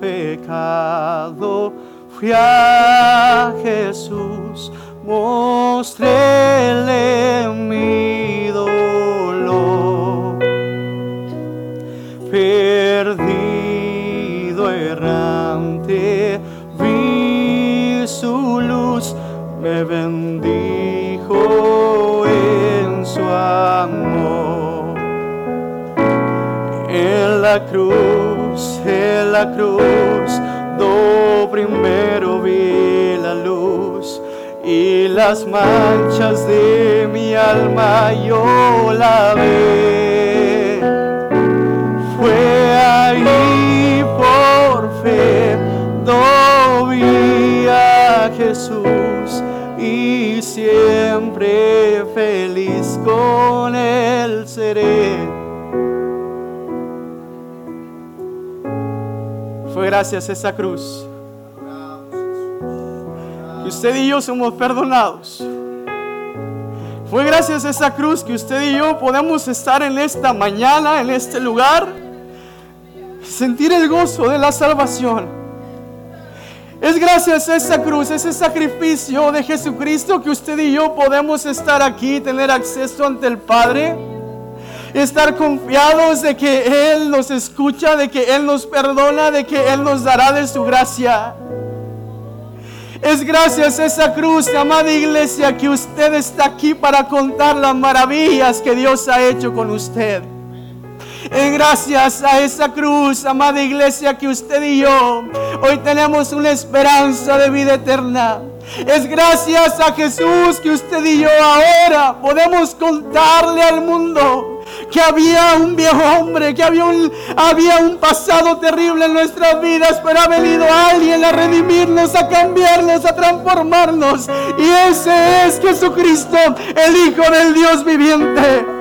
pecado Jesús, mostréle mi dolor. Perdido, errante, vi su luz, me bendijo en su amor. En la cruz, en la cruz, primero vi la luz y las manchas de mi alma yo la ve. Fue ahí por fe, do vi a Jesús y siempre feliz con él seré. Gracias a esa cruz usted y yo somos perdonados. Fue gracias a esa cruz que usted y yo podemos estar en esta mañana, en este lugar, sentir el gozo de la salvación. Es gracias a esa cruz, ese sacrificio de Jesucristo que usted y yo podemos estar aquí, tener acceso ante el Padre, estar confiados de que Él nos escucha, de que Él nos perdona, de que Él nos dará de su gracia. Es gracias a esa cruz, amada iglesia, que usted está aquí para contar las maravillas que Dios ha hecho con usted. Es gracias a esa cruz, amada iglesia, que usted y yo hoy tenemos una esperanza de vida eterna. Es gracias a Jesús que usted y yo ahora podemos contarle al mundo que había un viejo hombre, que había un, había un pasado terrible en nuestras vidas, pero ha venido alguien a redimirnos, a cambiarnos, a transformarnos. Y ese es Jesucristo, el Hijo del Dios viviente.